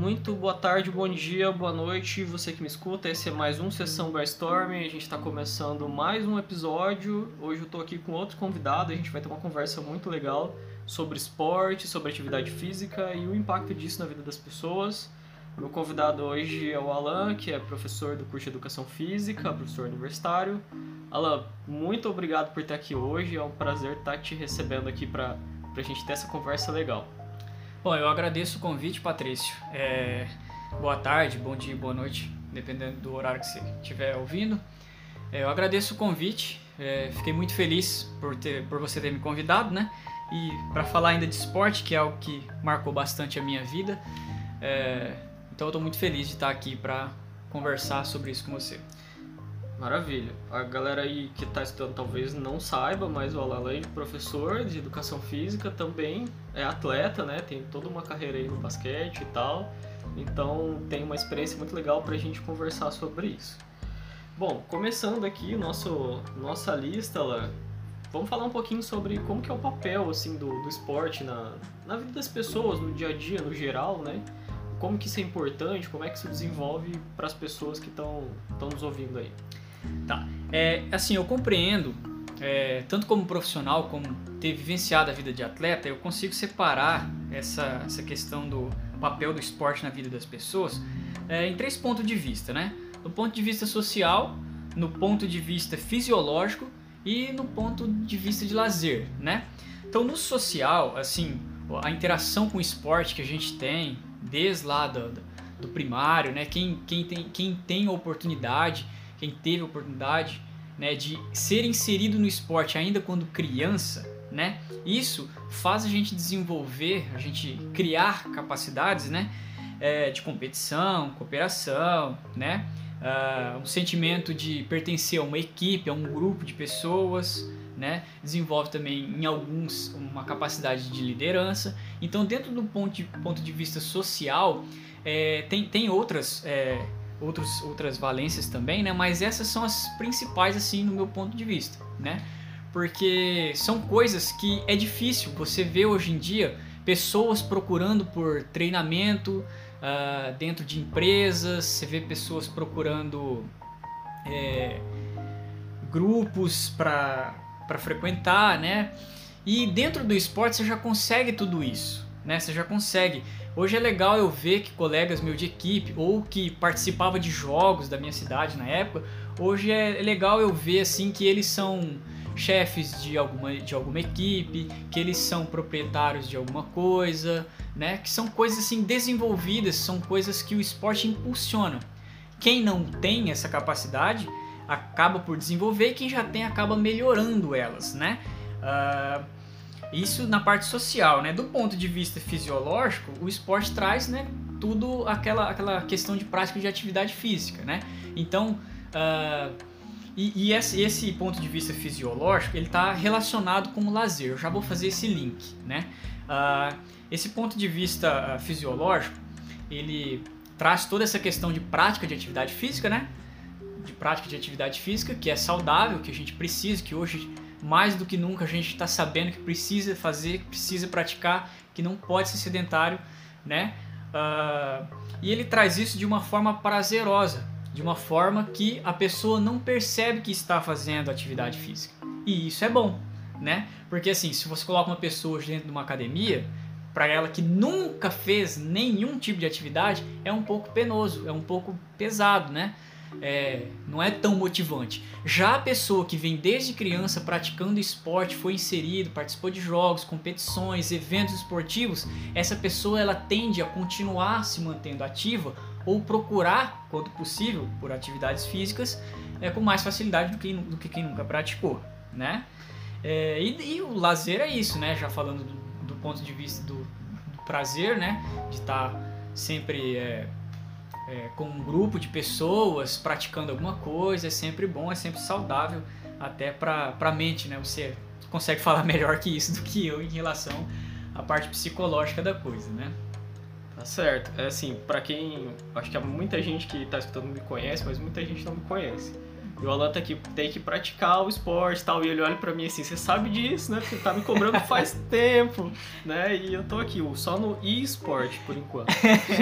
Muito boa tarde, bom dia, boa noite, você que me escuta. Esse é mais um Sessão Brainstorming. A gente está começando mais um episódio. Hoje eu estou aqui com outro convidado. A gente vai ter uma conversa muito legal sobre esporte, sobre atividade física e o impacto disso na vida das pessoas. Meu convidado hoje é o Alan, que é professor do curso de Educação Física, professor universitário. Alan, muito obrigado por estar aqui hoje. É um prazer estar te recebendo aqui para a gente ter essa conversa legal. Bom, eu agradeço o convite, Patrício. É... Boa tarde, bom dia, boa noite, dependendo do horário que você estiver ouvindo. É, eu agradeço o convite, é... fiquei muito feliz por, ter, por você ter me convidado, né? E para falar ainda de esporte, que é algo que marcou bastante a minha vida. É... Então eu estou muito feliz de estar aqui para conversar sobre isso com você. Maravilha. A galera aí que está estudando talvez não saiba, mas o Alan, de professor de educação física, também é atleta, né? Tem toda uma carreira aí no basquete e tal. Então tem uma experiência muito legal para a gente conversar sobre isso. Bom, começando aqui nosso nossa lista, Alan, vamos falar um pouquinho sobre como que é o papel assim do, do esporte na, na vida das pessoas, no dia a dia, no geral, né? Como que isso é importante, como é que isso desenvolve para as pessoas que estão nos ouvindo aí. Tá. É, assim, eu compreendo, é, tanto como profissional, como ter vivenciado a vida de atleta, eu consigo separar essa, essa questão do papel do esporte na vida das pessoas é, em três pontos de vista, né? No ponto de vista social, no ponto de vista fisiológico e no ponto de vista de lazer, né? Então, no social, assim, a interação com o esporte que a gente tem, desde lá do, do primário, né? Quem, quem, tem, quem tem oportunidade quem teve a oportunidade né, de ser inserido no esporte ainda quando criança, né, isso faz a gente desenvolver, a gente criar capacidades né, é, de competição, cooperação, né, uh, um sentimento de pertencer a uma equipe, a um grupo de pessoas, né, desenvolve também em alguns uma capacidade de liderança. Então, dentro do ponto de, ponto de vista social, é, tem, tem outras é, outros, outras valências também, né? Mas essas são as principais, assim, no meu ponto de vista, né? Porque são coisas que é difícil você ver hoje em dia pessoas procurando por treinamento uh, dentro de empresas, você vê pessoas procurando é, grupos para frequentar, né? E dentro do esporte você já consegue tudo isso, né? Você já consegue Hoje é legal eu ver que colegas meus de equipe ou que participava de jogos da minha cidade na época, hoje é legal eu ver assim que eles são chefes de alguma, de alguma equipe, que eles são proprietários de alguma coisa, né? Que são coisas assim desenvolvidas, são coisas que o esporte impulsiona. Quem não tem essa capacidade acaba por desenvolver e quem já tem acaba melhorando elas, né? Uh, isso na parte social, né? Do ponto de vista fisiológico, o esporte traz, né, tudo aquela, aquela questão de prática de atividade física, né? Então, uh, e, e esse, esse, ponto de vista fisiológico, ele está relacionado com o lazer. Eu já vou fazer esse link, né? Uh, esse ponto de vista uh, fisiológico, ele traz toda essa questão de prática de atividade física, né? De prática de atividade física, que é saudável, que a gente precisa, que hoje mais do que nunca a gente está sabendo que precisa fazer, que precisa praticar, que não pode ser sedentário, né? Uh, e ele traz isso de uma forma prazerosa, de uma forma que a pessoa não percebe que está fazendo atividade física. E isso é bom, né? Porque assim, se você coloca uma pessoa dentro de uma academia, para ela que nunca fez nenhum tipo de atividade, é um pouco penoso, é um pouco pesado, né? É, não é tão motivante. Já a pessoa que vem desde criança praticando esporte, foi inserido, participou de jogos, competições, eventos esportivos, essa pessoa ela tende a continuar se mantendo ativa ou procurar, quando possível, por atividades físicas é, com mais facilidade do que, do que quem nunca praticou, né? É, e, e, o lazer é isso, né? Já falando do, do ponto de vista do, do, prazer, né? De estar tá sempre é, é, com um grupo de pessoas praticando alguma coisa, é sempre bom, é sempre saudável até para a mente, né? Você consegue falar melhor que isso do que eu em relação à parte psicológica da coisa, né? Tá certo. É assim, para quem. Acho que há muita gente que está escutando me conhece, mas muita gente não me conhece. E o Alan tem que, tem que praticar o esporte e tal. E ele olha pra mim assim, você sabe disso, né? Porque tá me cobrando faz tempo, né? E eu tô aqui, só no e-sport por enquanto.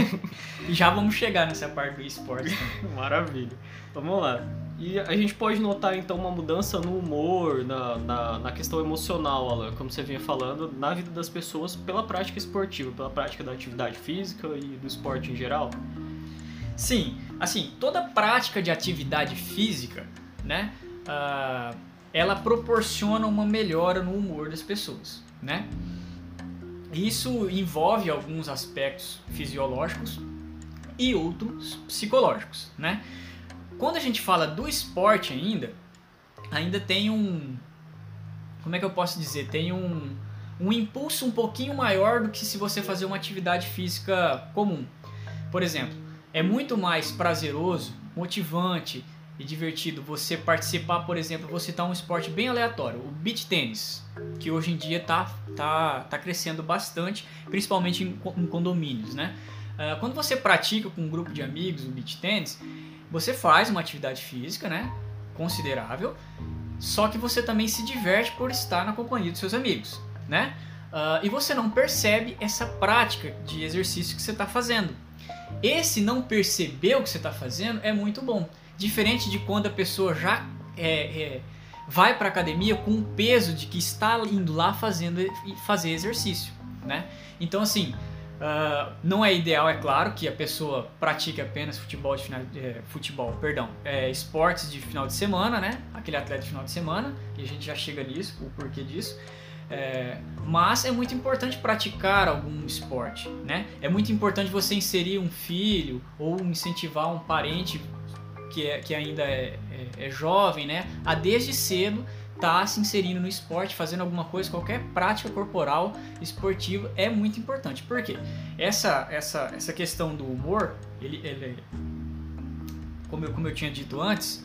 e já vamos chegar nessa parte do esporte. Maravilha. Vamos lá. E a gente pode notar então uma mudança no humor, na, na, na, questão emocional, Alan, como você vinha falando, na vida das pessoas pela prática esportiva, pela prática da atividade física e do esporte em geral? Sim, assim, toda prática de atividade física, né, uh, ela proporciona uma melhora no humor das pessoas, né? Isso envolve alguns aspectos fisiológicos e outros psicológicos, né? Quando a gente fala do esporte ainda, ainda tem um. Como é que eu posso dizer? Tem um, um impulso um pouquinho maior do que se você fazer uma atividade física comum. Por exemplo, é muito mais prazeroso, motivante e divertido você participar, por exemplo, vou citar um esporte bem aleatório, o beach tênis, que hoje em dia está tá, tá crescendo bastante, principalmente em, em condomínios, né? Uh, quando você pratica com um grupo de amigos o beach tênis, você faz uma atividade física, né? Considerável, só que você também se diverte por estar na companhia dos seus amigos, né? Uh, e você não percebe essa prática de exercício que você está fazendo. Esse não perceber o que você está fazendo é muito bom. Diferente de quando a pessoa já é, é, vai para academia com o peso de que está indo lá fazendo fazer exercício, né? Então assim, Uh, não é ideal, é claro, que a pessoa pratique apenas futebol, de final, é, futebol, perdão, é, esportes de final de semana, né? Aquele atleta de final de semana, e a gente já chega nisso, o porquê disso. É, mas é muito importante praticar algum esporte, né? É muito importante você inserir um filho ou incentivar um parente que, é, que ainda é, é, é jovem, né? A desde cedo tá se inserindo no esporte, fazendo alguma coisa, qualquer prática corporal esportiva é muito importante. Por quê? Essa, essa, essa questão do humor, ele, ele como, eu, como eu tinha dito antes,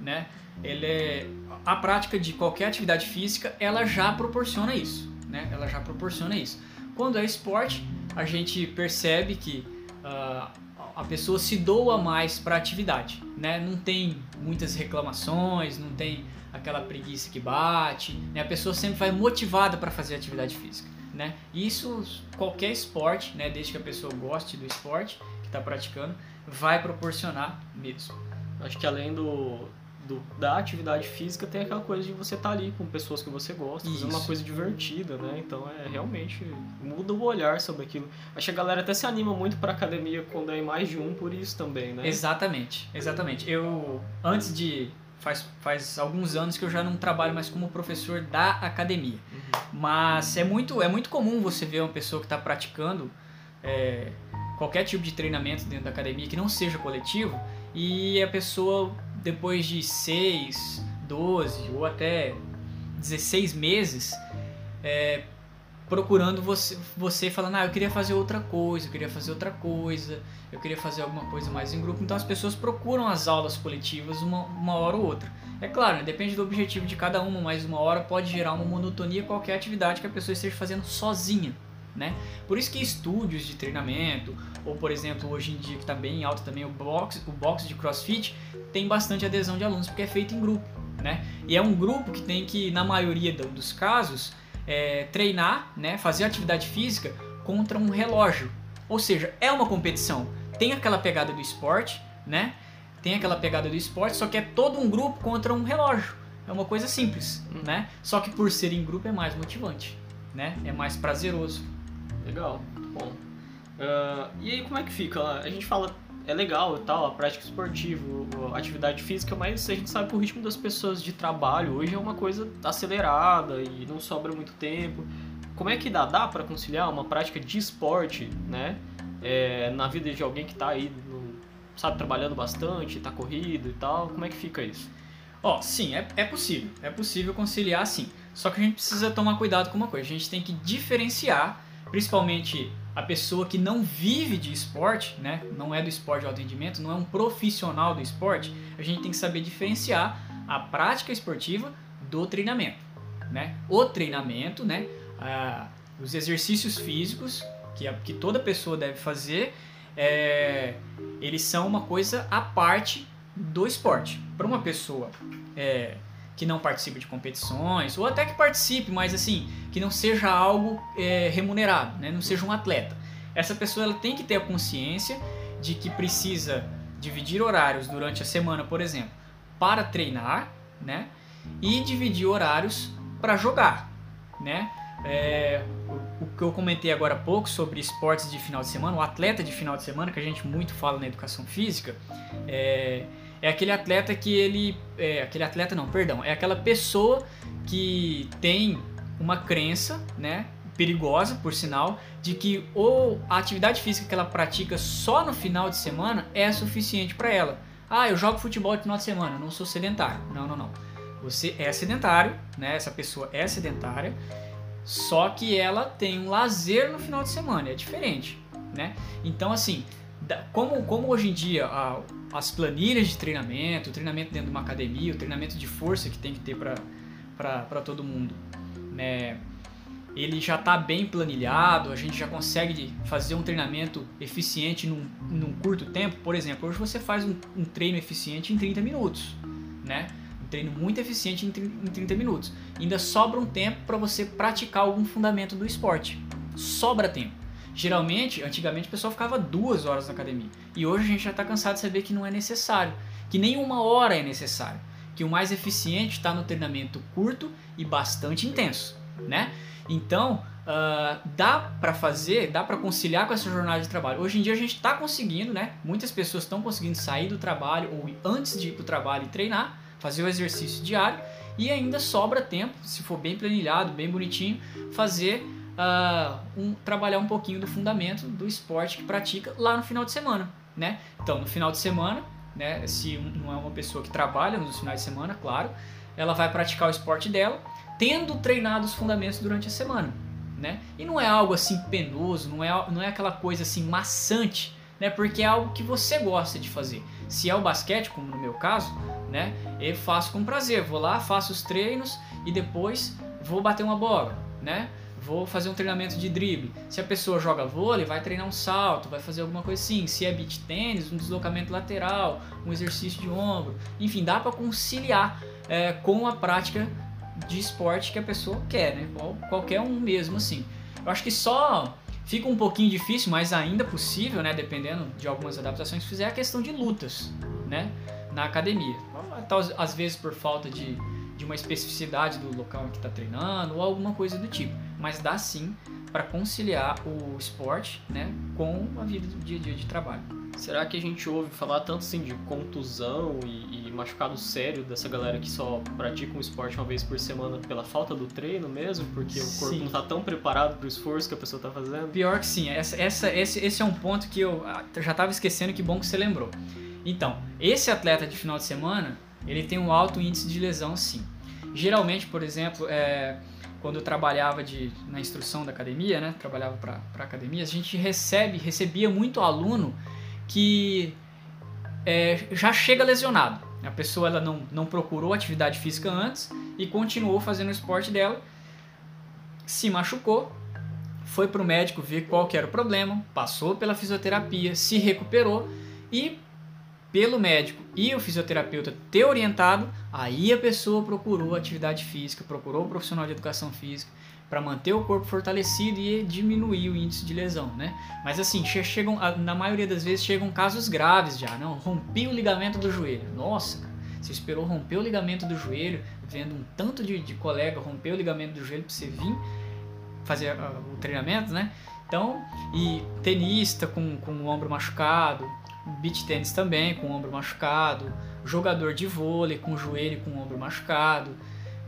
né? Ele é, a prática de qualquer atividade física, ela já proporciona isso, né? Ela já proporciona isso. Quando é esporte, a gente percebe que uh, a pessoa se doa mais para a atividade, né? Não tem muitas reclamações, não tem aquela preguiça que bate, né? A pessoa sempre vai motivada para fazer atividade física, né? Isso qualquer esporte, né? Desde que a pessoa goste do esporte que está praticando, vai proporcionar mesmo. Acho que além do, do, da atividade física tem aquela coisa de você estar tá ali com pessoas que você gosta, fazendo uma coisa divertida, né? Então é realmente muda o olhar sobre aquilo. Acho que a galera até se anima muito para academia quando é mais de um por isso também, né? Exatamente, exatamente. Eu antes de faz, faz alguns anos que eu já não trabalho mais como professor da academia. Uhum. Mas é muito, é muito comum você ver uma pessoa que está praticando é, qualquer tipo de treinamento dentro da academia que não seja coletivo e a pessoa, depois de 6, 12 ou até 16 meses, é, procurando você, você falando, ah, eu queria fazer outra coisa, eu queria fazer outra coisa, eu queria fazer alguma coisa mais em grupo. Então as pessoas procuram as aulas coletivas uma, uma hora ou outra. É claro, né, depende do objetivo de cada uma, mas uma hora pode gerar uma monotonia qualquer atividade que a pessoa esteja fazendo sozinha. Né? Por isso que estúdios de treinamento, ou por exemplo, hoje em dia que está bem em alta também o box, o box de CrossFit, tem bastante adesão de alunos porque é feito em grupo, né? E é um grupo que tem que, na maioria dos casos, é, treinar, né, fazer atividade física contra um relógio. Ou seja, é uma competição. Tem aquela pegada do esporte, né? Tem aquela pegada do esporte, só que é todo um grupo contra um relógio. É uma coisa simples, hum. né? Só que por ser em grupo é mais motivante, né? É mais prazeroso. Legal, bom. Uh, e aí como é que fica? A gente fala é legal e tal, a prática esportiva, a atividade física, mas a gente sabe que o ritmo das pessoas de trabalho hoje é uma coisa acelerada e não sobra muito tempo. Como é que dá? Dá para conciliar uma prática de esporte, né? É, na vida de alguém que está aí, no, sabe, trabalhando bastante, está corrido e tal. Como é que fica isso? Ó, oh, sim, é, é possível. É possível conciliar sim. Só que a gente precisa tomar cuidado com uma coisa. A gente tem que diferenciar, principalmente a pessoa que não vive de esporte, né, não é do esporte de alto rendimento, não é um profissional do esporte, a gente tem que saber diferenciar a prática esportiva do treinamento. Né? O treinamento, né, ah, os exercícios físicos que, a, que toda pessoa deve fazer, é, eles são uma coisa à parte do esporte. Para uma pessoa é, que não participe de competições, ou até que participe, mas assim, que não seja algo é, remunerado, né? não seja um atleta. Essa pessoa ela tem que ter a consciência de que precisa dividir horários durante a semana, por exemplo, para treinar, né? E dividir horários para jogar, né? É, o, que eu comentei agora há pouco sobre esportes de final de semana, o atleta de final de semana, que a gente muito fala na educação física, é, é aquele atleta que ele. É, aquele atleta não, perdão, é aquela pessoa que tem uma crença, né? Perigosa, por sinal, de que ou a atividade física que ela pratica só no final de semana é suficiente para ela. Ah, eu jogo futebol no final de semana, não sou sedentário. Não, não, não. Você é sedentário, né? Essa pessoa é sedentária, só que ela tem um lazer no final de semana, é diferente, né? Então, assim, como, como hoje em dia a, as planilhas de treinamento, o treinamento dentro de uma academia, o treinamento de força que tem que ter para todo mundo, né? ele já está bem planilhado, a gente já consegue fazer um treinamento eficiente num, num curto tempo. Por exemplo, hoje você faz um, um, treino eficiente em 30 minutos, né? Um treino muito eficiente em, em 30 minutos. Ainda sobra um tempo para você praticar algum fundamento do esporte. Sobra tempo. Geralmente, antigamente o pessoal ficava duas horas na academia. E hoje a gente já está cansado de saber que não é necessário. Que nem uma hora é necessário. Que o mais eficiente está no treinamento curto e bastante intenso, né? Então, uh, dá para fazer, dá para conciliar com essa jornada de trabalho. Hoje em dia a gente está conseguindo, né? Muitas pessoas estão conseguindo sair do trabalho ou antes de ir para o trabalho e treinar, fazer o exercício diário e ainda sobra tempo, se for bem planilhado, bem bonitinho, fazer uh, um, trabalhar um pouquinho do fundamento do esporte que pratica lá no final de semana, né? Então, no final de semana, né? Se não é uma pessoa que trabalha nos finais de semana, claro, ela vai praticar o esporte dela tendo treinado os fundamentos durante a semana, né? E não é algo assim penoso, não é, não é aquela coisa assim maçante, né? Porque é algo que você gosta de fazer. Se é o basquete, como no meu caso, né? Eu faço com prazer, vou lá, faço os treinos e depois vou bater uma bola, né? Vou fazer um treinamento de drible. Se a pessoa joga vôlei, vai treinar um salto, vai fazer alguma coisa assim. Se é beach tênis, um deslocamento lateral, um exercício de ombro. Enfim, dá para conciliar é, com a prática de esporte que a pessoa quer, né? Qualquer um mesmo, assim. Eu acho que só fica um pouquinho difícil, mas ainda possível, né? Dependendo de algumas adaptações que fizer, a questão de lutas, né? Na academia. Às vezes por falta de, de uma especificidade do local que está treinando ou alguma coisa do tipo. Mas dá sim para conciliar o esporte, né? Com a vida do dia a dia de trabalho. Será que a gente ouve falar tanto assim de contusão e, e machucado sério dessa galera que só pratica um esporte uma vez por semana pela falta do treino mesmo? Porque o corpo sim. não está tão preparado para o esforço que a pessoa está fazendo? Pior que sim. Essa, essa, esse, esse é um ponto que eu ah, já estava esquecendo, que bom que você lembrou. Então, esse atleta de final de semana, ele tem um alto índice de lesão sim. Geralmente, por exemplo, é, quando eu trabalhava de, na instrução da academia, né, trabalhava para academia, a gente recebe, recebia muito aluno que é, já chega lesionado. A pessoa ela não, não procurou atividade física antes e continuou fazendo o esporte dela, se machucou, foi para o médico ver qual que era o problema, passou pela fisioterapia, se recuperou e pelo médico e o fisioterapeuta ter orientado, aí a pessoa procurou atividade física, procurou o profissional de educação física para manter o corpo fortalecido e diminuir o índice de lesão, né? Mas assim, chegam, na maioria das vezes chegam casos graves já, não? Rompi o ligamento do joelho. Nossa, cara, você esperou romper o ligamento do joelho, vendo um tanto de, de colega romper o ligamento do joelho para você vir fazer uh, o treinamento, né? Então, e tenista com, com o ombro machucado, beach tênis também com o ombro machucado, jogador de vôlei com o joelho com o ombro machucado,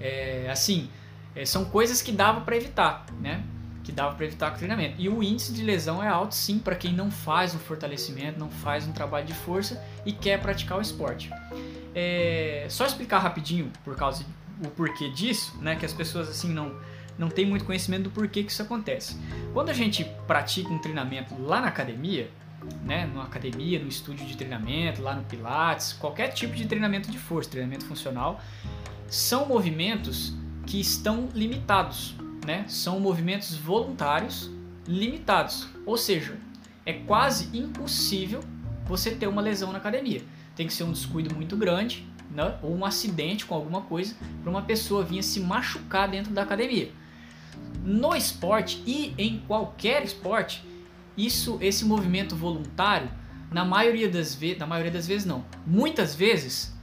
é, assim, é, são coisas que dava para evitar, né? Que dava para evitar com o treinamento. E o índice de lesão é alto sim para quem não faz um fortalecimento, não faz um trabalho de força e quer praticar o esporte. É, só explicar rapidinho por causa o porquê disso, né? Que as pessoas assim não não têm muito conhecimento do porquê que isso acontece. Quando a gente pratica um treinamento lá na academia, né, numa academia, no estúdio de treinamento, lá no Pilates, qualquer tipo de treinamento de força, treinamento funcional, são movimentos que estão limitados, né? São movimentos voluntários limitados, ou seja, é quase impossível você ter uma lesão na academia. tem que ser um descuido muito grande, né? ou um acidente com alguma coisa, para uma pessoa vir se machucar dentro da academia. No esporte e em qualquer esporte, isso, esse movimento voluntário, na maioria das vezes, na maioria das vezes não, muitas vezes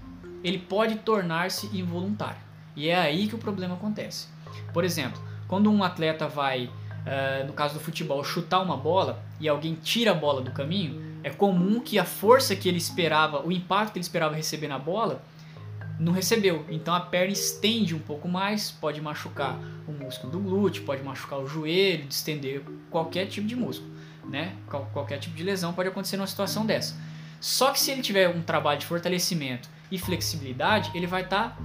ele pode tornar-se involuntário. E é aí que o problema acontece. Por exemplo, quando um atleta vai, uh, no caso do futebol, chutar uma bola e alguém tira a bola do caminho, é comum que a força que ele esperava, o impacto que ele esperava receber na bola, não recebeu. Então a perna estende um pouco mais, pode machucar o músculo do glúteo, pode machucar o joelho, distender qualquer tipo de músculo, né? Qualquer tipo de lesão pode acontecer numa situação dessa. Só que se ele tiver um trabalho de fortalecimento e flexibilidade, ele vai estar tá,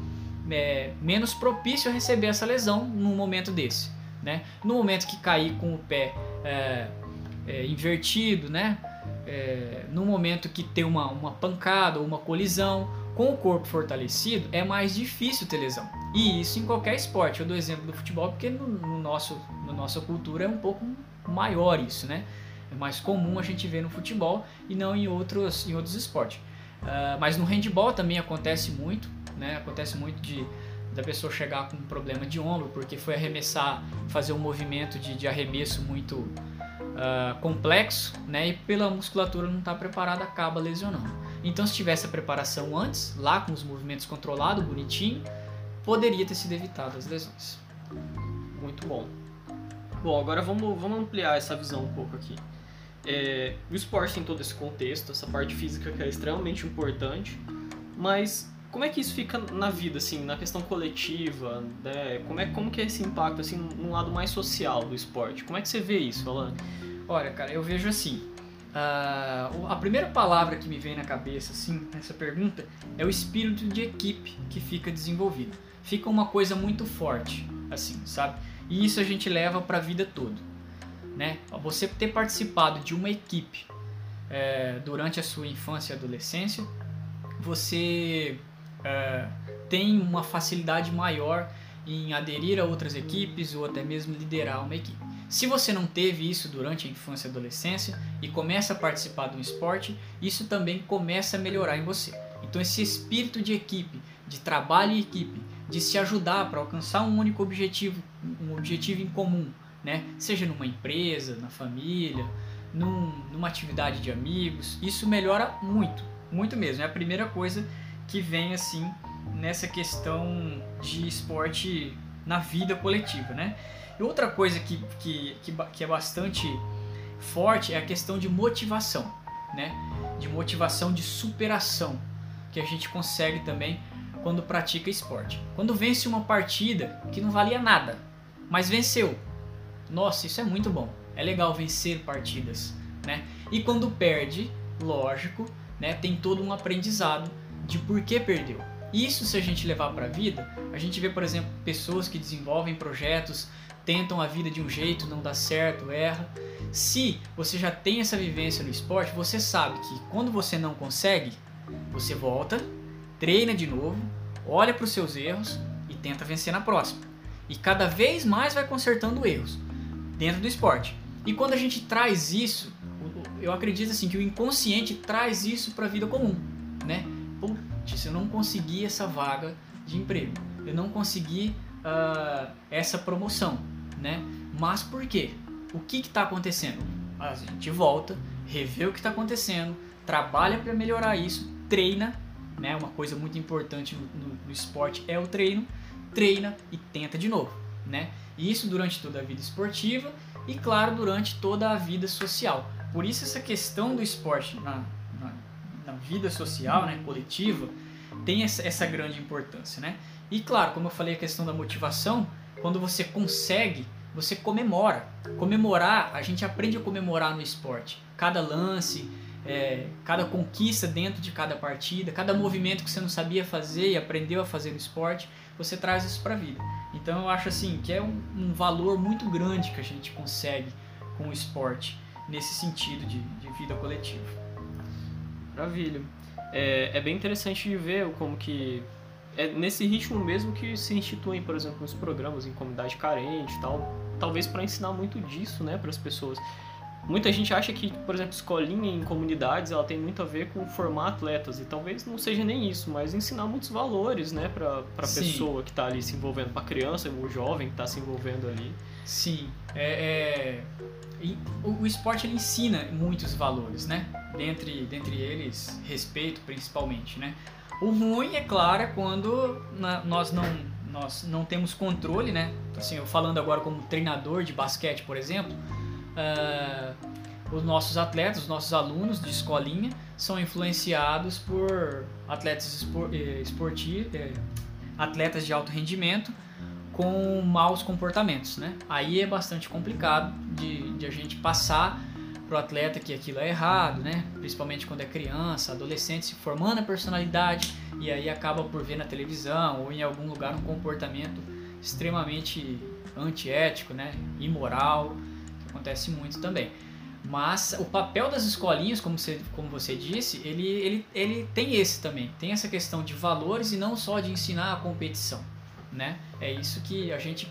é, menos propício a receber essa lesão num momento desse, né? No momento que cair com o pé é, é, invertido, né? É, no momento que tem uma, uma pancada ou uma colisão, com o corpo fortalecido é mais difícil ter lesão. E isso em qualquer esporte. Eu dou exemplo do futebol porque no, no nosso, na nossa cultura é um pouco maior isso, né? É mais comum a gente ver no futebol e não em outros, em outros esportes. Uh, mas no handball também acontece muito, né? Acontece muito de da pessoa chegar com um problema de ombro porque foi arremessar, fazer um movimento de, de arremesso muito uh, complexo, né? E pela musculatura não estar tá preparada acaba lesionando. Então, se tivesse a preparação antes, lá com os movimentos controlados, bonitinho, poderia ter sido evitado as lesões. Muito bom. Bom, agora vamos, vamos ampliar essa visão um pouco aqui. É, o esporte tem todo esse contexto, essa parte física que é extremamente importante, mas como é que isso fica na vida, assim, na questão coletiva, né? Como é como que é esse impacto, assim, no lado mais social do esporte? Como é que você vê isso, Alan? Olha, cara, eu vejo assim, Uh, a primeira palavra que me vem na cabeça, assim, nessa pergunta, é o espírito de equipe que fica desenvolvido. Fica uma coisa muito forte, assim, sabe? E isso a gente leva para a vida toda, né? Você ter participado de uma equipe é, durante a sua infância e adolescência, você é, tem uma facilidade maior em aderir a outras equipes ou até mesmo liderar uma equipe. Se você não teve isso durante a infância e adolescência e começa a participar de um esporte, isso também começa a melhorar em você. Então esse espírito de equipe, de trabalho em equipe, de se ajudar para alcançar um único objetivo, um objetivo em comum, né? Seja numa empresa, na família, num, numa atividade de amigos, isso melhora muito, muito mesmo. É a primeira coisa que vem assim nessa questão de esporte na vida coletiva, né? E outra coisa que, que, que, que é bastante forte é a questão de motivação, né? De motivação de superação que a gente consegue também quando pratica esporte. Quando vence uma partida que não valia nada, mas venceu. Nossa, isso é muito bom. É legal vencer partidas, né? E quando perde, lógico, né, tem todo um aprendizado de por que perdeu. Isso se a gente levar para a vida, a gente vê, por exemplo, pessoas que desenvolvem projetos tentam a vida de um jeito, não dá certo, erra. Se você já tem essa vivência no esporte, você sabe que quando você não consegue, você volta, treina de novo, olha para os seus erros e tenta vencer na próxima. E cada vez mais vai consertando erros dentro do esporte. E quando a gente traz isso, eu acredito assim que o inconsciente traz isso para a vida comum, né? Putz, eu não consegui essa vaga de emprego, eu não consegui uh, essa promoção né? Mas por quê? O que está acontecendo? A gente volta, revê o que está acontecendo, trabalha para melhorar isso, treina, né? Uma coisa muito importante no, no, no, esporte é o treino, treina e tenta de novo, né? Isso durante toda a vida esportiva e, claro, durante toda a vida social. Por isso essa questão do esporte na, na, na vida social, né, coletiva, tem essa, essa grande importância, né? E claro, como eu falei, a questão da motivação, quando você consegue, você comemora. Comemorar, a gente aprende a comemorar no esporte. Cada lance, é, cada conquista dentro de cada partida, cada movimento que você não sabia fazer e aprendeu a fazer no esporte, você traz isso para a vida. Então eu acho assim que é um, um, valor muito grande que a gente consegue com o esporte nesse sentido de, de vida coletiva. Maravilha. É, é bem interessante de ver como que é nesse ritmo mesmo que se instituem, por exemplo, os programas em comunidade carente e tal, talvez para ensinar muito disso, né, para as pessoas. Muita gente acha que, por exemplo, escolinha em comunidades, ela tem muito a ver com formar atletas, e talvez não seja nem isso, mas ensinar muitos valores, né, para a pessoa que está ali se envolvendo, para a criança, o jovem que está se envolvendo ali. Sim, é, é... O, o, esporte ele ensina muitos valores, né? Dentre, dentre eles, respeito principalmente, né? O ruim, é claro, é quando na, nós não nós não temos controle, né? Assim, eu falando agora como treinador de basquete, por exemplo, uh, os nossos atletas, os nossos alunos de escolinha são influenciados por atletas eh, esportivos, eh, atletas de alto rendimento com maus comportamentos, né? Aí é bastante complicado de, de a gente passar pro atleta que aquilo é errado, né? Principalmente quando é criança, adolescente, se formando a personalidade e aí acaba por ver na televisão ou em algum lugar um comportamento extremamente antiético, né? Imoral, acontece muito também. Mas o papel das escolinhas, como você, como você disse, ele, ele, ele tem esse também. Tem essa questão de valores e não só de ensinar a competição. Né? É isso que a gente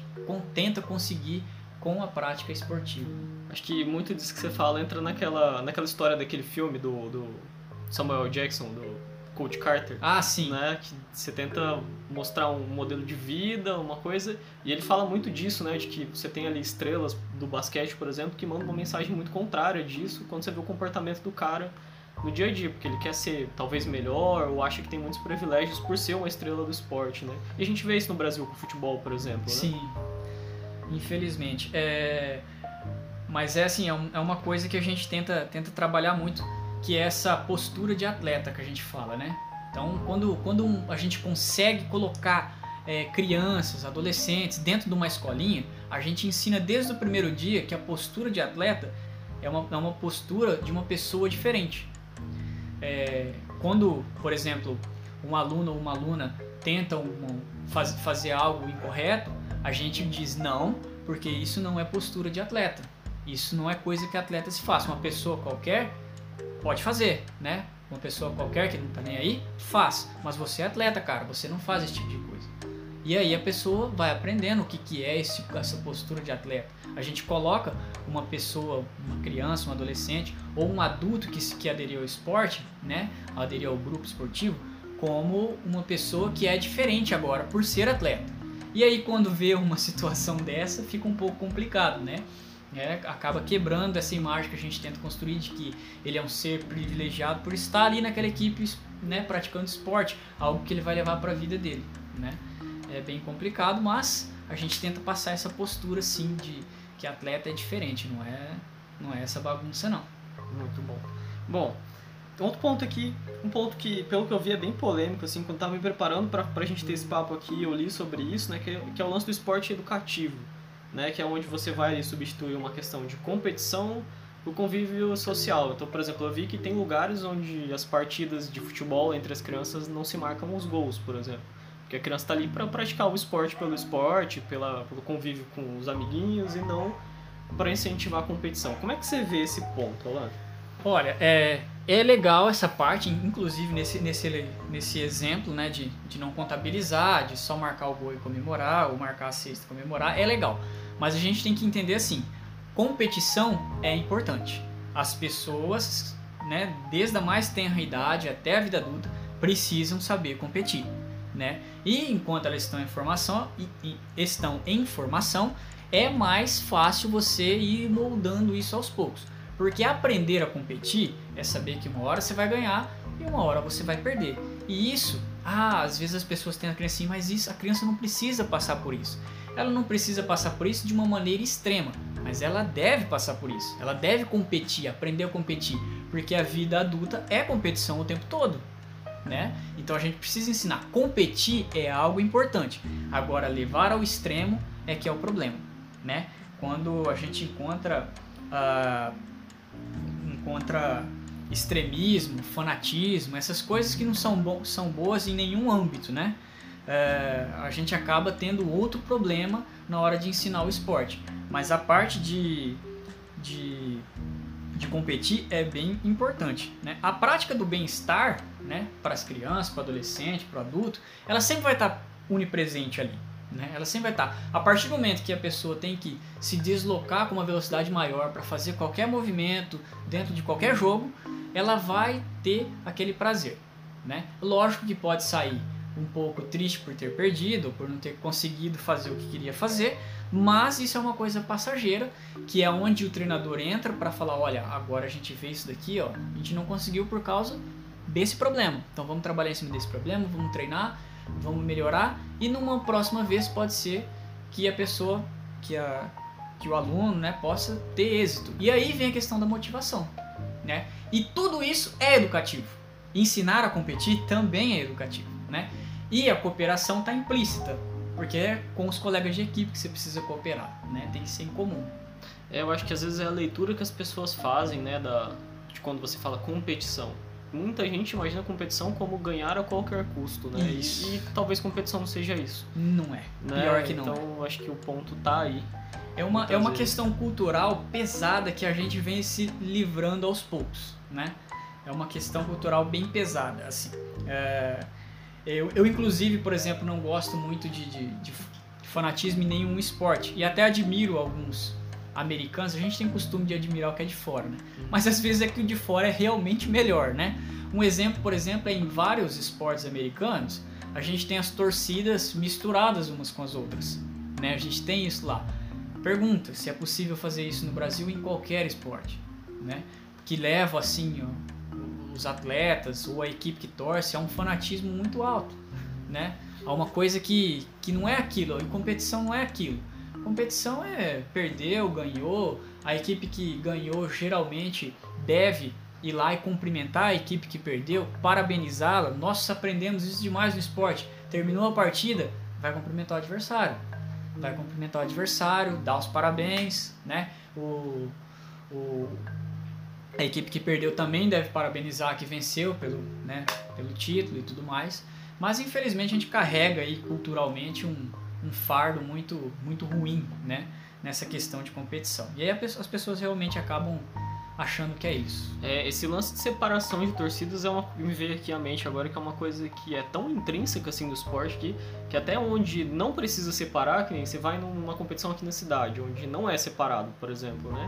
tenta conseguir com a prática esportiva. Acho que muito disso que você fala entra naquela, naquela história daquele filme do, do Samuel Jackson, do Coach Carter. Ah, sim. Né? Que você tenta mostrar um modelo de vida, uma coisa, e ele fala muito disso, né? De que você tem ali estrelas do basquete, por exemplo, que mandam uma mensagem muito contrária disso quando você vê o comportamento do cara no dia a dia, porque ele quer ser talvez melhor ou acha que tem muitos privilégios por ser uma estrela do esporte, né? E a gente vê isso no Brasil com o futebol, por exemplo, né? Sim. Infelizmente. É... Mas é assim, é, é uma coisa que a gente tenta, tenta trabalhar muito, que é essa postura de atleta que a gente fala, né? Então, quando, quando a gente consegue colocar é, crianças, adolescentes dentro de uma escolinha, a gente ensina desde o primeiro dia que a postura de atleta é uma, é uma postura de uma pessoa diferente. É, quando, por exemplo, um aluno ou uma aluna tentam faz, fazer algo incorreto, a gente diz não, porque isso não é postura de atleta. Isso não é coisa que atleta se faz. Uma pessoa qualquer pode fazer, né? Uma pessoa qualquer que não tá nem aí, faz. Mas você é atleta, cara, você não faz esse tipo de coisa. E aí a pessoa vai aprendendo o que, que é esse, essa postura de atleta. A gente coloca uma pessoa, uma criança, um adolescente ou um adulto que, que aderiu ao esporte, né? Aderiu ao grupo esportivo, como uma pessoa que é diferente agora por ser atleta. E aí quando vê uma situação dessa, fica um pouco complicado, né? É, acaba quebrando essa imagem que a gente tenta construir de que ele é um ser privilegiado por estar ali naquela equipe, né, praticando esporte, algo que ele vai levar para a vida dele, né? É bem complicado, mas a gente tenta passar essa postura sim de que atleta é diferente, não é, não é essa bagunça não. Muito bom. Bom, outro ponto aqui, um ponto que, pelo que eu vi, é bem polêmico, assim, quando estava me preparando para a gente ter esse papo aqui, eu li sobre isso, né, que, é, que é o lance do esporte educativo, né, que é onde você vai substituir uma questão de competição por convívio social. Então, por exemplo, eu vi que tem lugares onde as partidas de futebol entre as crianças não se marcam os gols, por exemplo. Porque a criança está ali para praticar o esporte pelo esporte, pela, pelo convívio com os amiguinhos e não para incentivar a competição. Como é que você vê esse ponto, Orlando? Olha, é, é legal essa parte, inclusive nesse, nesse, nesse exemplo, né, de, de não contabilizar, de só marcar o gol e comemorar, ou marcar a cesta e comemorar, é legal. Mas a gente tem que entender assim, competição é importante. As pessoas, né, desde a mais tenra idade até a vida adulta, precisam saber competir, né? E enquanto elas estão em formação, e, e estão em formação, é mais fácil você ir moldando isso aos poucos. Porque aprender a competir é saber que uma hora você vai ganhar e uma hora você vai perder. E isso, ah, às vezes as pessoas têm a criança assim, mas isso, a criança não precisa passar por isso. Ela não precisa passar por isso de uma maneira extrema, mas ela deve passar por isso. Ela deve competir, aprender a competir, porque a vida adulta é competição o tempo todo. Né? Então a gente precisa ensinar. Competir é algo importante. Agora levar ao extremo é que é o problema, né? Quando a gente encontra uh, contra extremismo, fanatismo, essas coisas que não são, bo são boas em nenhum âmbito, né? É, a gente acaba tendo outro problema na hora de ensinar o esporte. Mas a parte de, de, de competir é bem importante. Né? A prática do bem-estar né, para as crianças, para o adolescente, para o adulto, ela sempre vai estar unipresente ali. Né? Ela sempre vai estar. A partir do momento que a pessoa tem que se deslocar com uma velocidade maior para fazer qualquer movimento dentro de qualquer jogo, ela vai ter aquele prazer. Né? Lógico que pode sair um pouco triste por ter perdido, por não ter conseguido fazer o que queria fazer, mas isso é uma coisa passageira, que é onde o treinador entra para falar, olha, agora a gente vê isso daqui, ó, a gente não conseguiu por causa desse problema. Então vamos trabalhar em cima desse problema, vamos treinar, vamos melhorar e numa próxima vez pode ser que a pessoa, que a que o aluno, né, possa ter êxito. E aí vem a questão da motivação, né? E tudo isso é educativo. Ensinar a competir também é educativo? E a cooperação está implícita, porque é com os colegas de equipe que você precisa cooperar, né? Tem que ser em comum. É, eu acho que às vezes é a leitura que as pessoas fazem, né, da, de quando você fala competição. Muita gente imagina competição como ganhar a qualquer custo, né? E, e, talvez competição não seja isso. Não é. Né? Pior que não. Então, é. acho que o ponto tá aí. É uma, é uma questão cultural pesada que a gente vem se livrando aos poucos, né? É uma questão cultural bem pesada, assim. É, eu, eu, inclusive, por exemplo, não gosto muito de, de, de, fanatismo em nenhum esporte. E até admiro alguns americanos. A gente tem costume de admirar o que é de fora, né? Uhum. Mas às vezes é que o de fora é realmente melhor, né? Um exemplo, por exemplo, é em vários esportes americanos, a gente tem as torcidas misturadas umas com as outras. Né? A gente tem isso lá. Pergunta se é possível fazer isso no Brasil em qualquer esporte. Né? Que leva assim ó, os atletas ou a equipe que torce a um fanatismo muito alto, né? A uma coisa que, que não é aquilo, em competição não é aquilo. Competição é perdeu, ganhou, a equipe que ganhou geralmente deve ir lá e cumprimentar a equipe que perdeu, parabenizá-la. Nós aprendemos isso demais no esporte. Terminou a partida, vai cumprimentar o adversário. Vai cumprimentar o adversário, dar os parabéns, né? O, o, a equipe que perdeu também deve parabenizar a que venceu pelo, né, pelo título e tudo mais. Mas infelizmente a gente carrega aí culturalmente um, um fardo muito, muito ruim né, nessa questão de competição. E aí as pessoas realmente acabam achando que é isso. É, esse lance de separação de torcidas é uma me veio aqui à mente agora que é uma coisa que é tão intrínseca assim do esporte que, que até onde não precisa separar, que nem você vai numa competição aqui na cidade, onde não é separado, por exemplo, né?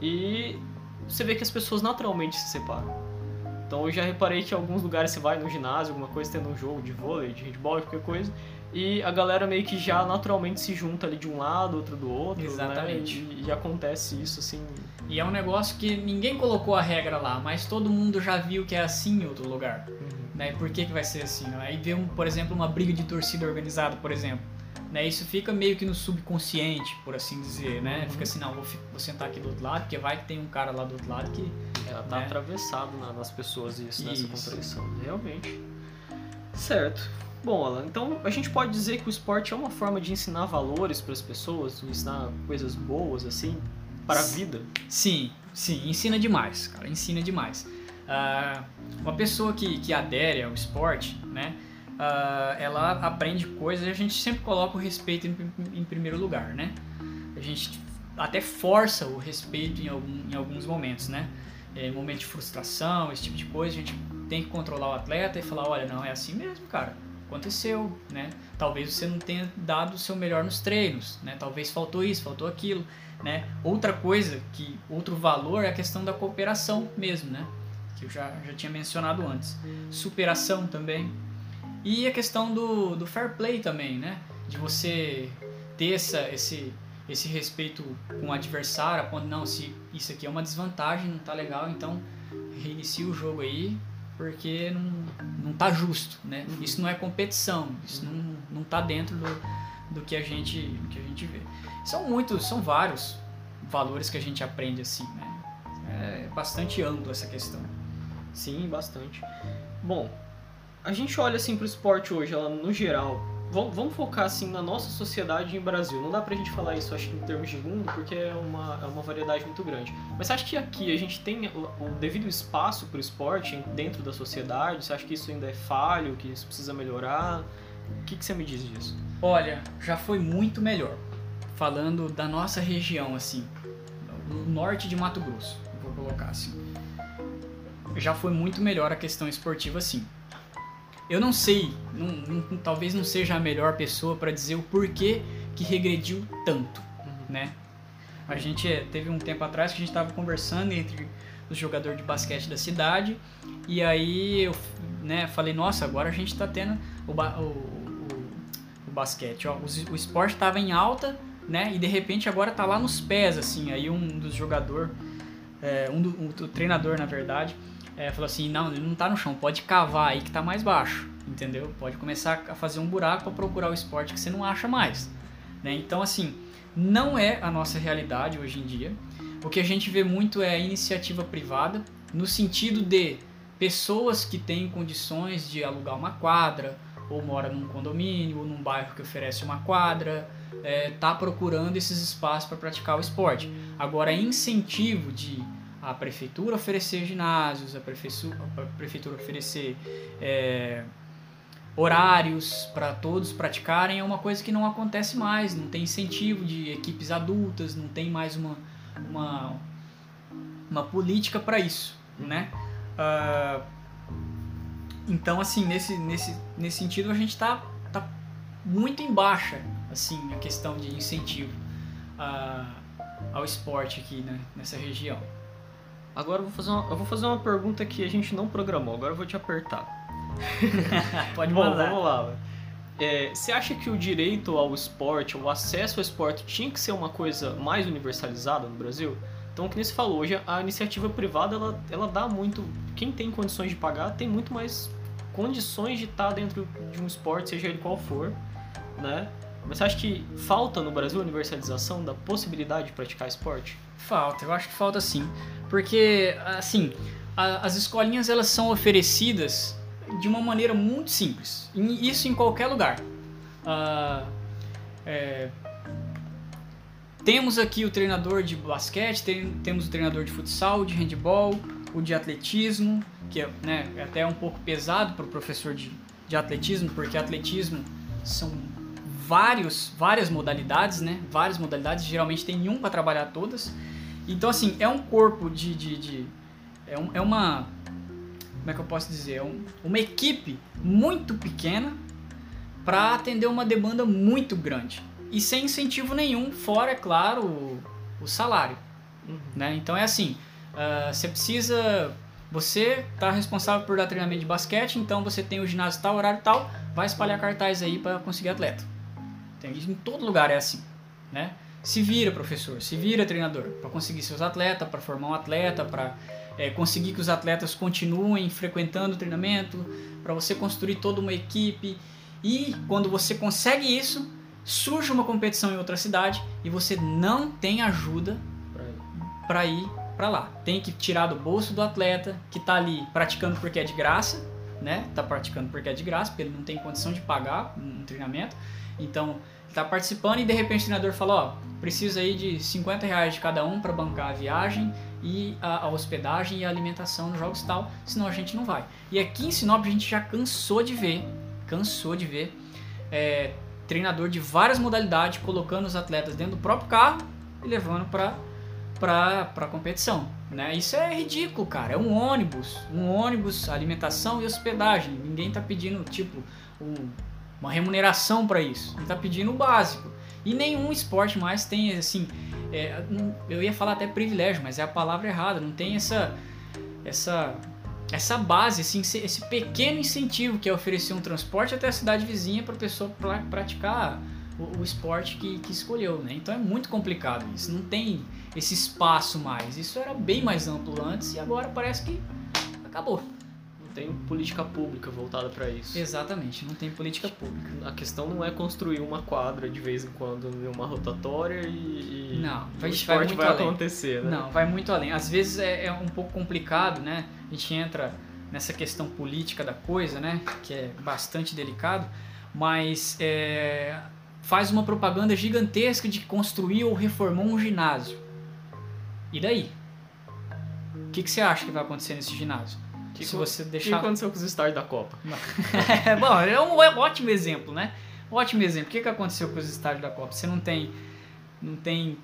E você vê que as pessoas naturalmente se separam. Então eu já reparei que em alguns lugares você vai no ginásio, alguma coisa, tendo um jogo de vôlei, de handball, qualquer coisa, e a galera meio que já naturalmente se junta ali de um lado, outro do outro. Né? Exatamente. Né? E, e, acontece isso assim. E é um negócio que ninguém colocou a regra lá, mas todo mundo já viu que é assim em outro lugar. Uhum. Né? Por que, que vai ser assim? Aí vê, um, por exemplo, uma briga de torcida organizada, por exemplo. Né, isso fica meio que no subconsciente, por assim dizer, né? Fica assim, não, vou, vou, sentar aqui do outro lado, porque vai que tem um cara lá do outro lado que... Já tá né? atravessado na, nas pessoas isso, isso, nessa compreensão, realmente. Certo. Bom, Alan, então a gente pode dizer que o esporte é uma forma de ensinar valores para as pessoas, ensinar coisas boas, assim, para a vida? Sim, sim, ensina demais, cara, ensina demais. Uh, uma pessoa que, que adere ao esporte, né? Uh, ela aprende coisas e a gente sempre coloca o respeito em, em, primeiro lugar, né? A gente até força o respeito em, algum, em alguns momentos, né? Em momentos de frustração, esse tipo de coisa, a gente tem que controlar o atleta e falar, olha, não, é assim mesmo, cara. Aconteceu, né? Talvez você não tenha dado o seu melhor nos treinos, né? Talvez faltou isso, faltou aquilo, né? Outra coisa, que outro valor é a questão da cooperação mesmo, né? Que eu já, já tinha mencionado antes. Superação também, e a questão do, do fair play também, né? De você ter essa, esse, esse respeito com o adversário, a ponto, não, se isso aqui é uma desvantagem, não tá legal, então reinicia o jogo aí, porque não, não tá justo, né? Uhum. Isso não é competição, isso não, não tá dentro do, do que a gente do que a gente vê. São muitos, são vários valores que a gente aprende assim, né? É bastante amplo essa questão. Sim, bastante. Bom, a gente olha assim pro esporte hoje, ela no geral. Vamos, vamos focar assim na nossa sociedade em Brasil. Não dá pra gente falar isso, acho em termos de mundo, porque é uma, é uma variedade muito grande. Mas você acha que aqui a gente tem o, o devido espaço pro esporte dentro da sociedade? Você acha que isso ainda é falho, que isso precisa melhorar? O que, que você me diz disso? Olha, já foi muito melhor. Falando da nossa região, assim, no norte de Mato Grosso, vou colocar assim. Já foi muito melhor a questão esportiva, sim eu não sei, não, não, talvez não seja a melhor pessoa para dizer o porquê que regrediu tanto, uhum. né? A gente teve um tempo atrás que a gente estava conversando entre os jogadores de basquete da cidade e aí eu né, falei, nossa, agora a gente está tendo o, o, o, o, basquete, ó, o, o esporte estava em alta, né? E de repente agora tá lá nos pés, assim. Aí um dos jogadores, é, um do um, o treinador, na verdade, é, falou assim: não, ele não tá no chão, pode cavar aí que tá mais baixo, entendeu? Pode começar a fazer um buraco para procurar o esporte que você não acha mais. Né? Então, assim, não é a nossa realidade hoje em dia. O que a gente vê muito é a iniciativa privada, no sentido de pessoas que têm condições de alugar uma quadra, ou mora num condomínio, ou num bairro que oferece uma quadra, é, tá procurando esses espaços para praticar o esporte. Agora, incentivo de a prefeitura oferecer ginásios, a prefeitura, oferecer é, horários para todos praticarem é uma coisa que não acontece mais. Não tem incentivo de equipes adultas, não tem mais uma, uma, uma política para isso, né? Uh, então, assim, nesse, nesse, nesse sentido, a gente está tá muito em baixa, assim, a questão de incentivo uh, ao esporte aqui né, nessa região. Agora eu vou, fazer uma, eu vou fazer uma pergunta que a gente não programou, agora eu vou te apertar. Pode mandar. Bom, vamos lá. É, você acha que o direito ao esporte, o acesso ao esporte, tinha que ser uma coisa mais universalizada no Brasil? Então, como você falou, hoje a iniciativa privada ela, ela dá muito. Quem tem condições de pagar tem muito mais condições de estar dentro de um esporte, seja ele qual for, né? Mas você acha que falta no Brasil a universalização da possibilidade de praticar esporte? Falta, eu acho que falta sim. Porque, assim, a, as escolinhas elas são oferecidas de uma maneira muito simples. Isso em qualquer lugar. Uh, é, temos aqui o treinador de basquete, tem, temos o treinador de futsal, de handball, o de atletismo, que é, né, é até um pouco pesado para o professor de, de atletismo, porque atletismo são vários, várias modalidades, né? Várias modalidades, geralmente tem um para trabalhar todas. Então, assim, é um corpo de. de, de é, um, é, uma. Como é que eu posso dizer? É um, uma equipe muito pequena para atender uma demanda muito grande. E sem incentivo nenhum, fora, é claro, o, o salário. Uhum. Né? Então é assim: uh, você precisa você está responsável por dar treinamento de basquete, então você tem o ginásio tal, horário tal, vai espalhar cartaz aí para conseguir atleta. Tem isso em todo lugar é assim, né? Se vira professor, se vira treinador para conseguir seus atletas, para formar um atleta, para é, conseguir que os atletas continuem frequentando o treinamento, para você construir toda uma equipe. E quando você consegue isso, surge uma competição em outra cidade e você não tem ajuda para ir para lá. Tem que tirar do bolso do atleta que está ali praticando porque é de graça, né? Tá praticando porque é de graça, porque ele não tem condição de pagar um treinamento. Então, está participando e de repente o treinador fala, ó, precisa aí de 50 reais de cada um para bancar a viagem e a, a, hospedagem e a alimentação nos jogos tal, senão a gente não vai. E aqui em Sinop a gente já cansou de ver, cansou de ver é, treinador de várias modalidades colocando os atletas dentro do próprio carro e levando para para para competição, né? Isso é ridículo, cara. É um ônibus, um ônibus, alimentação e hospedagem. Ninguém tá pedindo tipo um, uma remuneração para isso. Ele tá pedindo o básico. E nenhum esporte mais tem assim, é, eu ia falar até privilégio, mas é a palavra errada. Não tem essa essa essa base, assim, esse pequeno incentivo que é oferecer um transporte até a cidade vizinha para a pessoa praticar o, o esporte que, que escolheu, né? Então é muito complicado isso. Não tem esse espaço mais. Isso era bem mais amplo antes e agora parece que acabou. Não tem política pública voltada para isso. Exatamente, não tem política pública. A questão não é construir uma quadra de vez em quando uma rotatória e, e não, vai, o esporte vai, muito vai além. acontecer, né? Não, vai muito além. Às vezes é, é um pouco complicado, né? A gente entra nessa questão política da coisa, né? Que é bastante delicado, mas é, faz uma propaganda gigantesca de construir ou reformou um ginásio. E daí? O que, que você acha que vai acontecer nesse ginásio? Que se você deixar... O que aconteceu com os estádios da Copa? Bom, é um ótimo exemplo, né? Ótimo exemplo. O que, que aconteceu com os estádios da Copa? Você não tem, não tem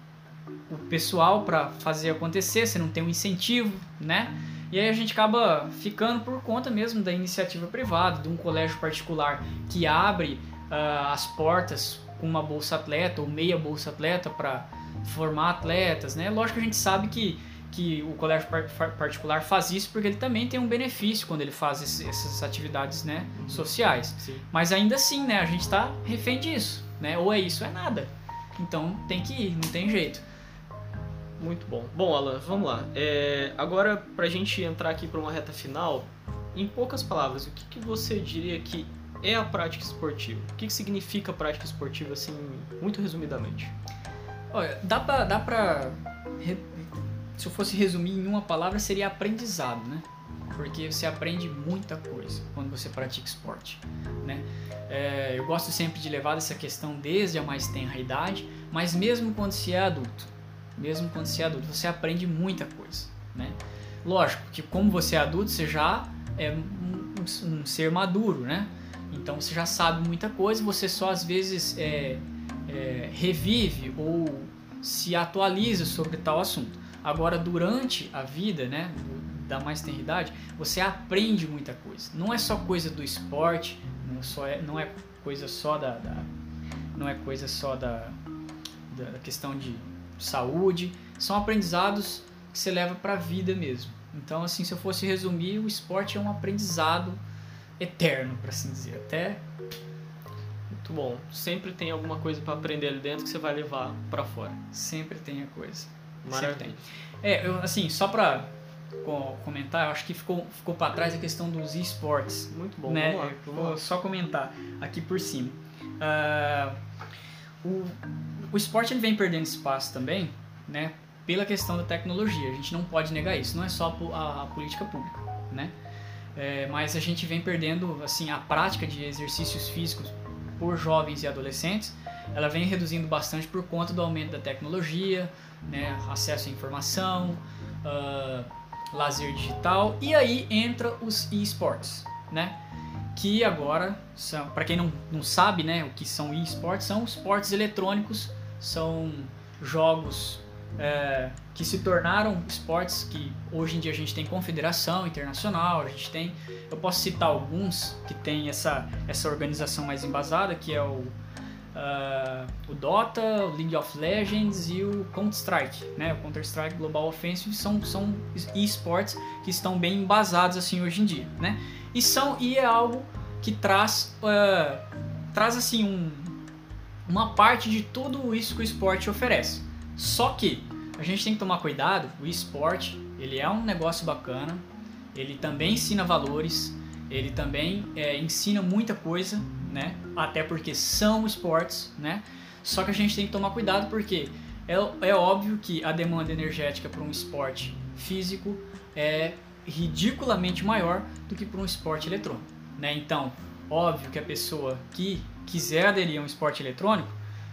o pessoal para fazer acontecer, você não tem um incentivo, né? E aí a gente acaba ficando por conta mesmo da iniciativa privada, de um colégio particular que abre uh, as portas com uma bolsa atleta ou meia bolsa atleta para formar atletas, né? Lógico que a gente sabe que que o colégio particular faz isso porque ele também tem um benefício quando ele faz essas atividades né, uhum. sociais. Sim. Mas ainda assim, né, a gente está refém disso. Né? Ou é isso ou é nada. Então tem que ir, não tem jeito. Muito bom. Bom, Alan, vamos lá. É, agora, para a gente entrar aqui para uma reta final, em poucas palavras, o que, que você diria que é a prática esportiva? O que, que significa prática esportiva, assim, muito resumidamente? Olha, dá pra, dá pra se eu fosse resumir em uma palavra, seria aprendizado, né? Porque você aprende muita coisa quando você pratica esporte, né? É, eu gosto sempre de levar essa questão desde a mais tenra idade, mas mesmo quando se é adulto, mesmo quando se é adulto, você aprende muita coisa, né? Lógico que como você é adulto, você já é um, um ser maduro, né? Então você já sabe muita coisa, você só às vezes é, é, revive ou se atualiza sobre tal assunto. Agora, durante a vida, né, da mais tenridade, você aprende muita coisa. Não é só coisa do esporte, não, só é, não é coisa só da, da não é coisa só da, da questão de saúde. São aprendizados que você leva para a vida mesmo. Então, assim, se eu fosse resumir, o esporte é um aprendizado eterno, para assim dizer. Até muito bom. Sempre tem alguma coisa para aprender ali dentro que você vai levar para fora. Sempre tem a coisa. Maravilha. É, eu, assim, só pra comentar, eu acho que ficou, ficou para trás a questão dos esportes. Muito bom, né? vamos lá, vamos Vou lá. só comentar aqui por cima. Uh, o, o esporte ele vem perdendo espaço também, né? Pela questão da tecnologia. A gente não pode negar isso. Não é só a, a política pública, né? É, mas a gente vem perdendo, assim, a prática de exercícios físicos por jovens e adolescentes. Ela vem reduzindo bastante por conta do aumento da tecnologia, né, acesso à informação, uh, lazer digital e aí entra os esportes, né? Que agora são, para quem não, não sabe, né, o que são esportes, são esportes eletrônicos, são jogos é, que se tornaram esportes que hoje em dia a gente tem confederação internacional, a gente tem, eu posso citar alguns que tem essa essa organização mais embasada, que é o uh, o Dota, o League of Legends e o Counter-Strike, né? O Counter-Strike Global Offensive são, são esportes que estão bem embasados assim hoje em dia, né? E são e é algo que traz uh, traz assim um, uma parte de tudo isso que o esporte oferece. Só que a gente tem que tomar cuidado. O esporte ele é um negócio bacana, ele também ensina valores, ele também é, ensina muita coisa, né? Até porque são esportes, né? Só que a gente tem que tomar cuidado porque é, é óbvio que a demanda energética para um esporte físico é ridiculamente maior do que para um esporte eletrônico, né? Então, óbvio que a pessoa que quiser aderir a um esporte eletrônico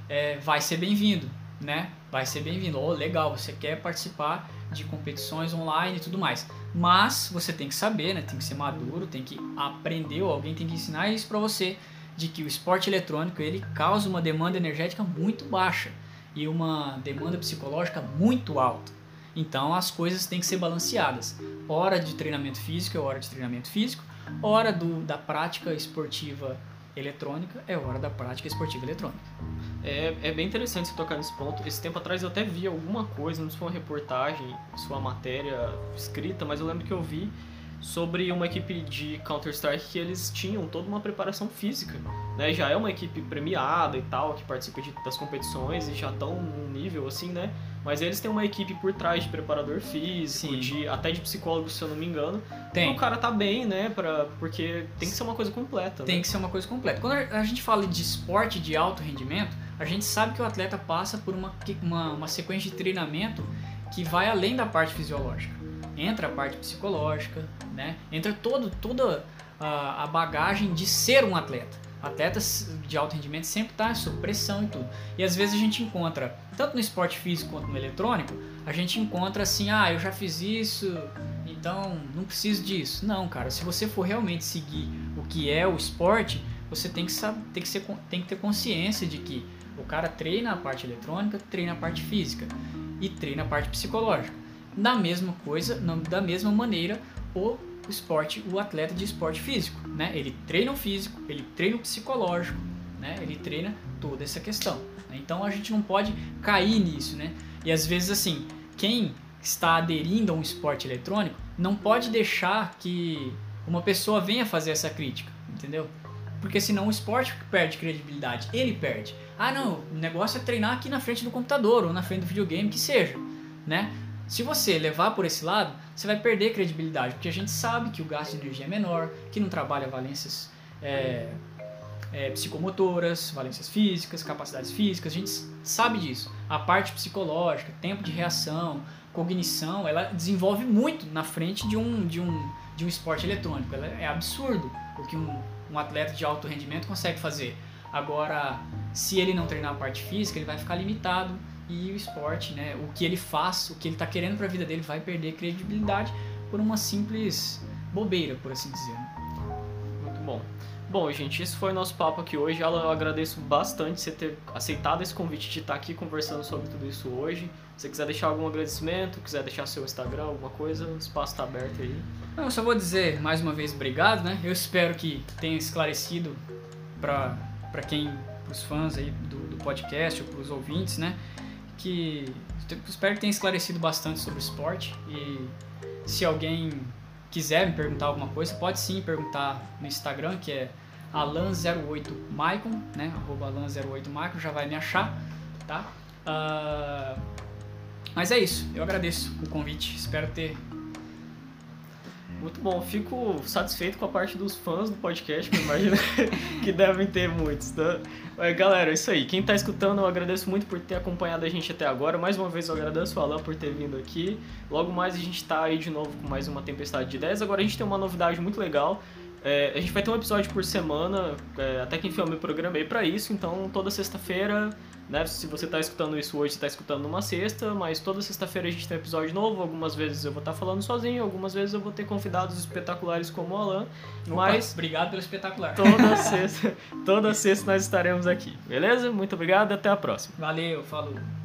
é, vai ser bem-vindo, né? Vai ser bem-vindo. Oh, legal, você quer participar de competições online e tudo mais. Mas você tem que saber, né? Tem que ser maduro, tem que aprender, ou alguém tem que ensinar isso para você de que o esporte eletrônico ele causa uma demanda energética muito baixa e uma demanda psicológica muito alta. Então as coisas têm que ser balanceadas. Hora de treinamento físico é hora de treinamento físico, hora do, da prática esportiva eletrônica é hora da prática esportiva eletrônica. É, é bem interessante você tocar nesse ponto. Esse tempo atrás eu até vi alguma coisa, não sei se foi uma reportagem, foi uma matéria escrita, mas eu lembro que eu vi sobre uma equipe de Counter-Strike que eles tinham toda uma preparação física. Né? Já é uma equipe premiada e tal, que participa de, das competições e já estão num nível assim, né? Mas eles têm uma equipe por trás de preparador físico, de, até de psicólogo, se eu não me engano. Tem. o cara tá bem, né? Pra, porque tem que ser uma coisa completa. Tem né? que ser uma coisa completa. Quando a gente fala de esporte de alto rendimento, a gente sabe que o atleta passa por uma, uma, uma sequência de treinamento que vai além da parte fisiológica. Entra a parte psicológica, né? Entra todo, toda a, bagagem de ser um atleta. Atletas de alto rendimento sempre está sob pressão e tudo. E às vezes a gente encontra, tanto no esporte físico quanto no eletrônico, a gente encontra assim, ah, eu já fiz isso, então não preciso disso. Não, cara, se você for realmente seguir o que é o esporte, você tem que, saber, tem que, ser, tem que ter consciência de que o cara treina a parte eletrônica, treina a parte física e treina a parte psicológica. Da mesma coisa, da mesma maneira, o esporte, o atleta de esporte físico, né? Ele treina o físico, ele treina o psicológico, né? Ele treina toda essa questão. Né? Então a gente não pode cair nisso, né? E às vezes assim, quem está aderindo a um esporte eletrônico não pode deixar que uma pessoa venha fazer essa crítica, entendeu? Porque senão o esporte perde credibilidade, ele perde. Ah, não, o negócio é treinar aqui na frente do computador ou na frente do videogame, que seja, né? Se você levar por esse lado, você vai perder credibilidade, porque a gente sabe que o gasto de energia é menor, que não trabalha valências é, é, psicomotoras, valências físicas, capacidades físicas, a gente sabe disso. A parte psicológica, tempo de reação, cognição, ela desenvolve muito na frente de um, de um, de um esporte eletrônico. Ela é absurdo o que um, um atleta de alto rendimento consegue fazer. Agora, se ele não treinar a parte física, ele vai ficar limitado e o esporte, né, o que ele faz, o que ele está querendo para a vida dele vai perder credibilidade por uma simples bobeira, por assim dizer. Muito bom. Bom, gente, esse foi o nosso papo aqui hoje. Eu agradeço bastante você ter aceitado esse convite de estar aqui conversando sobre tudo isso hoje. Se você quiser deixar algum agradecimento, quiser deixar seu Instagram, alguma coisa, o espaço está aberto aí. Não, eu só vou dizer mais uma vez obrigado, né? Eu espero que tenha esclarecido para quem, para os fãs aí do, do podcast ou para os ouvintes, né? Que espero que tenha esclarecido bastante sobre o esporte e se alguém quiser me perguntar alguma coisa, pode sim perguntar no Instagram, que é alan08maicon, né? Arroba alan08maicon, já vai me achar, tá? Uh, mas é isso, eu agradeço o convite, espero ter muito bom, fico satisfeito com a parte dos fãs do podcast, que eu imagino que devem ter muitos. Tá? Mas, galera, é isso aí. Quem está escutando, eu agradeço muito por ter acompanhado a gente até agora. Mais uma vez eu agradeço o Alan por ter vindo aqui. Logo mais a gente está aí de novo com mais uma Tempestade de Ideias. Agora a gente tem uma novidade muito legal. É, a gente vai ter um episódio por semana, é, até que enfim eu me programei para isso, então toda sexta-feira né? Se você está escutando isso hoje, você está escutando numa sexta, mas toda sexta-feira a gente tem um episódio novo. Algumas vezes eu vou estar tá falando sozinho, algumas vezes eu vou ter convidados espetaculares como o Alan. Opa, mas obrigado pelo espetacular. Toda sexta, toda sexta nós estaremos aqui, beleza? Muito obrigado, até a próxima. Valeu, falou.